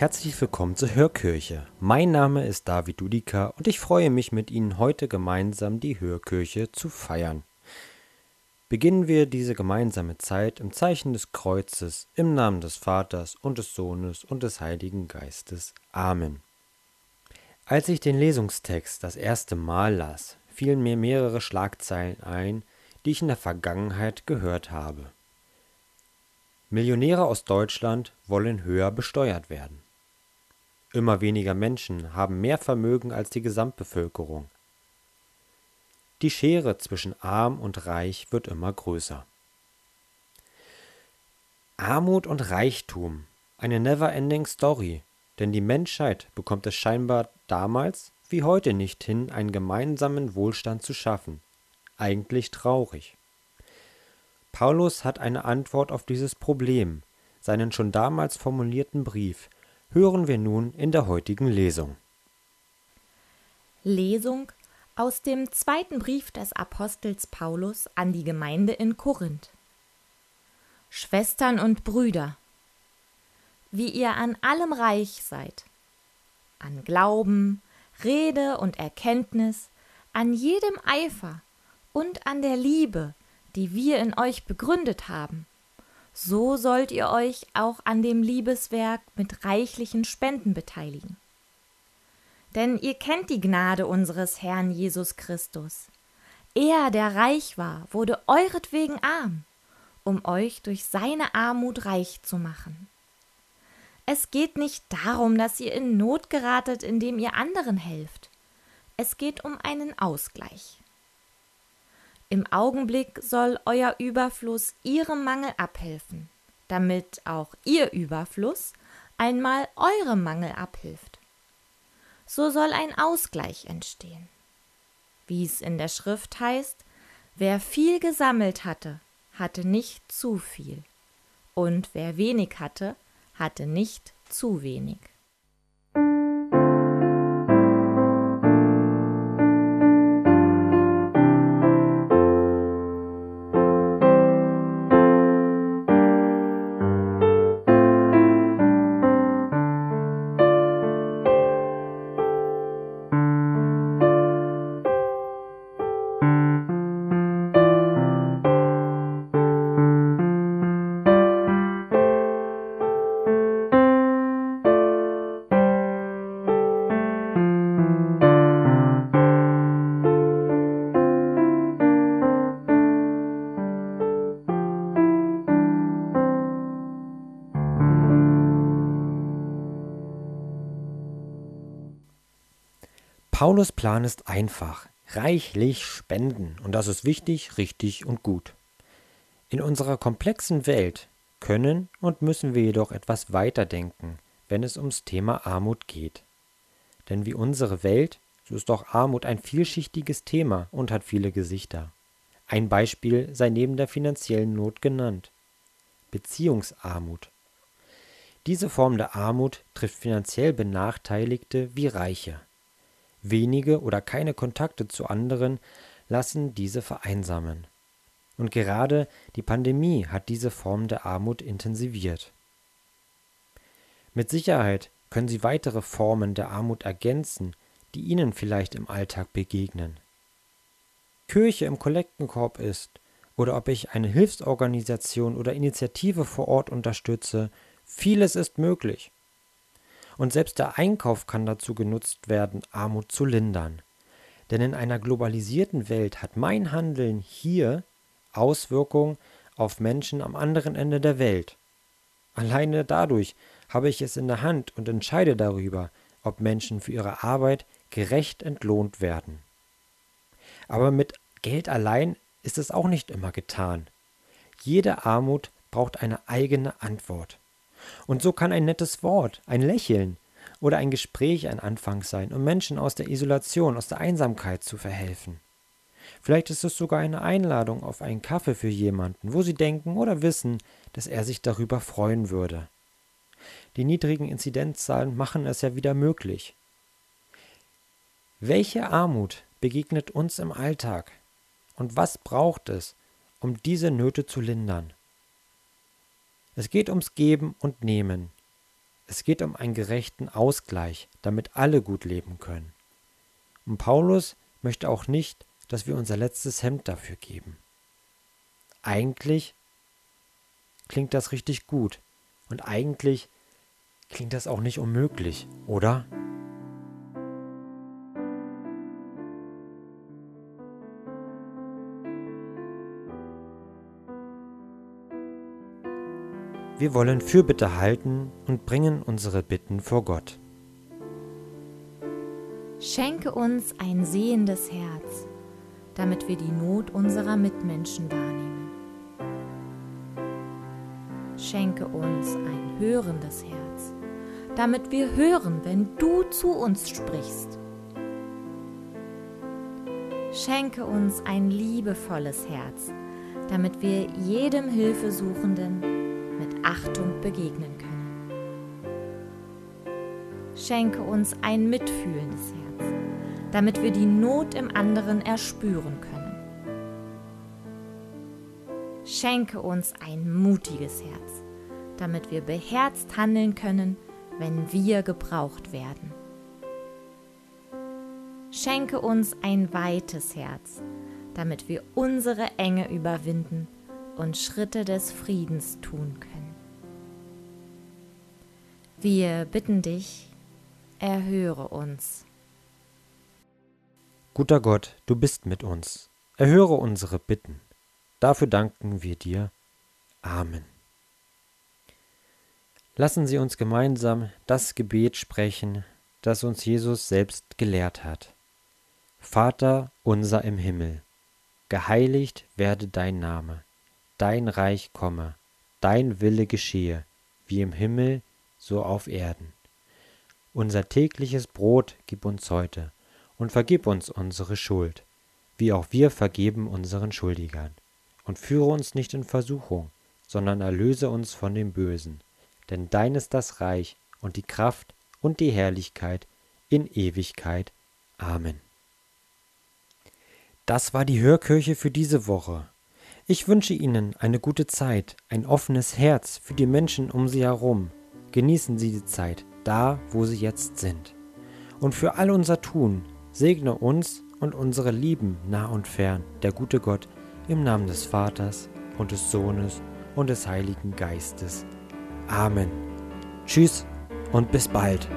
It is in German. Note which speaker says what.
Speaker 1: Herzlich willkommen zur Hörkirche. Mein Name ist David Dudika und ich freue mich mit Ihnen heute gemeinsam die Hörkirche zu feiern. Beginnen wir diese gemeinsame Zeit im Zeichen des Kreuzes, im Namen des Vaters und des Sohnes und des Heiligen Geistes. Amen. Als ich den Lesungstext das erste Mal las, fielen mir mehrere Schlagzeilen ein, die ich in der Vergangenheit gehört habe. Millionäre aus Deutschland wollen höher besteuert werden. Immer weniger Menschen haben mehr Vermögen als die Gesamtbevölkerung. Die Schere zwischen arm und reich wird immer größer. Armut und Reichtum, eine never-ending Story, denn die Menschheit bekommt es scheinbar damals wie heute nicht hin, einen gemeinsamen Wohlstand zu schaffen. Eigentlich traurig. Paulus hat eine Antwort auf dieses Problem, seinen schon damals formulierten Brief, hören wir nun in der heutigen Lesung.
Speaker 2: Lesung aus dem zweiten Brief des Apostels Paulus an die Gemeinde in Korinth. Schwestern und Brüder, wie ihr an allem reich seid, an Glauben, Rede und Erkenntnis, an jedem Eifer und an der Liebe, die wir in euch begründet haben, so sollt ihr euch auch an dem Liebeswerk mit reichlichen Spenden beteiligen. Denn ihr kennt die Gnade unseres Herrn Jesus Christus. Er, der reich war, wurde euretwegen arm, um euch durch seine Armut reich zu machen. Es geht nicht darum, dass ihr in Not geratet, indem ihr anderen helft. Es geht um einen Ausgleich. Im Augenblick soll euer Überfluss ihrem Mangel abhelfen, damit auch ihr Überfluss einmal eurem Mangel abhilft. So soll ein Ausgleich entstehen. Wie es in der Schrift heißt, wer viel gesammelt hatte, hatte nicht zu viel, und wer wenig hatte, hatte nicht zu wenig.
Speaker 1: Paulus Plan ist einfach, reichlich spenden, und das ist wichtig, richtig und gut. In unserer komplexen Welt können und müssen wir jedoch etwas weiterdenken, wenn es ums Thema Armut geht. Denn wie unsere Welt, so ist auch Armut ein vielschichtiges Thema und hat viele Gesichter. Ein Beispiel sei neben der finanziellen Not genannt. Beziehungsarmut. Diese Form der Armut trifft finanziell Benachteiligte wie Reiche. Wenige oder keine Kontakte zu anderen lassen diese vereinsamen. Und gerade die Pandemie hat diese Form der Armut intensiviert. Mit Sicherheit können Sie weitere Formen der Armut ergänzen, die Ihnen vielleicht im Alltag begegnen. Kirche im Kollektenkorb ist oder ob ich eine Hilfsorganisation oder Initiative vor Ort unterstütze, vieles ist möglich. Und selbst der Einkauf kann dazu genutzt werden, Armut zu lindern. Denn in einer globalisierten Welt hat mein Handeln hier Auswirkungen auf Menschen am anderen Ende der Welt. Alleine dadurch habe ich es in der Hand und entscheide darüber, ob Menschen für ihre Arbeit gerecht entlohnt werden. Aber mit Geld allein ist es auch nicht immer getan. Jede Armut braucht eine eigene Antwort. Und so kann ein nettes Wort, ein Lächeln oder ein Gespräch ein Anfang sein, um Menschen aus der Isolation, aus der Einsamkeit zu verhelfen. Vielleicht ist es sogar eine Einladung auf einen Kaffee für jemanden, wo sie denken oder wissen, dass er sich darüber freuen würde. Die niedrigen Inzidenzzahlen machen es ja wieder möglich. Welche Armut begegnet uns im Alltag? Und was braucht es, um diese Nöte zu lindern? Es geht ums Geben und Nehmen. Es geht um einen gerechten Ausgleich, damit alle gut leben können. Und Paulus möchte auch nicht, dass wir unser letztes Hemd dafür geben. Eigentlich klingt das richtig gut und eigentlich klingt das auch nicht unmöglich, oder? Wir wollen Fürbitte halten und bringen unsere Bitten vor Gott.
Speaker 2: Schenke uns ein sehendes Herz, damit wir die Not unserer Mitmenschen wahrnehmen. Schenke uns ein hörendes Herz, damit wir hören, wenn du zu uns sprichst. Schenke uns ein liebevolles Herz, damit wir jedem Hilfesuchenden Achtung begegnen können. Schenke uns ein mitfühlendes Herz, damit wir die Not im anderen erspüren können. Schenke uns ein mutiges Herz, damit wir beherzt handeln können, wenn wir gebraucht werden. Schenke uns ein weites Herz, damit wir unsere Enge überwinden und Schritte des Friedens tun können. Wir bitten dich, erhöre uns.
Speaker 1: Guter Gott, du bist mit uns. Erhöre unsere Bitten. Dafür danken wir dir. Amen. Lassen Sie uns gemeinsam das Gebet sprechen, das uns Jesus selbst gelehrt hat. Vater unser im Himmel, geheiligt werde dein Name dein Reich komme, dein Wille geschehe, wie im Himmel, so auf Erden. Unser tägliches Brot gib uns heute und vergib uns unsere Schuld, wie auch wir vergeben unseren Schuldigern. Und führe uns nicht in Versuchung, sondern erlöse uns von dem Bösen. Denn dein ist das Reich und die Kraft und die Herrlichkeit in Ewigkeit. Amen. Das war die Hörkirche für diese Woche. Ich wünsche Ihnen eine gute Zeit, ein offenes Herz für die Menschen um Sie herum. Genießen Sie die Zeit, da wo Sie jetzt sind. Und für all unser Tun segne uns und unsere Lieben nah und fern, der gute Gott, im Namen des Vaters und des Sohnes und des Heiligen Geistes. Amen. Tschüss und bis bald.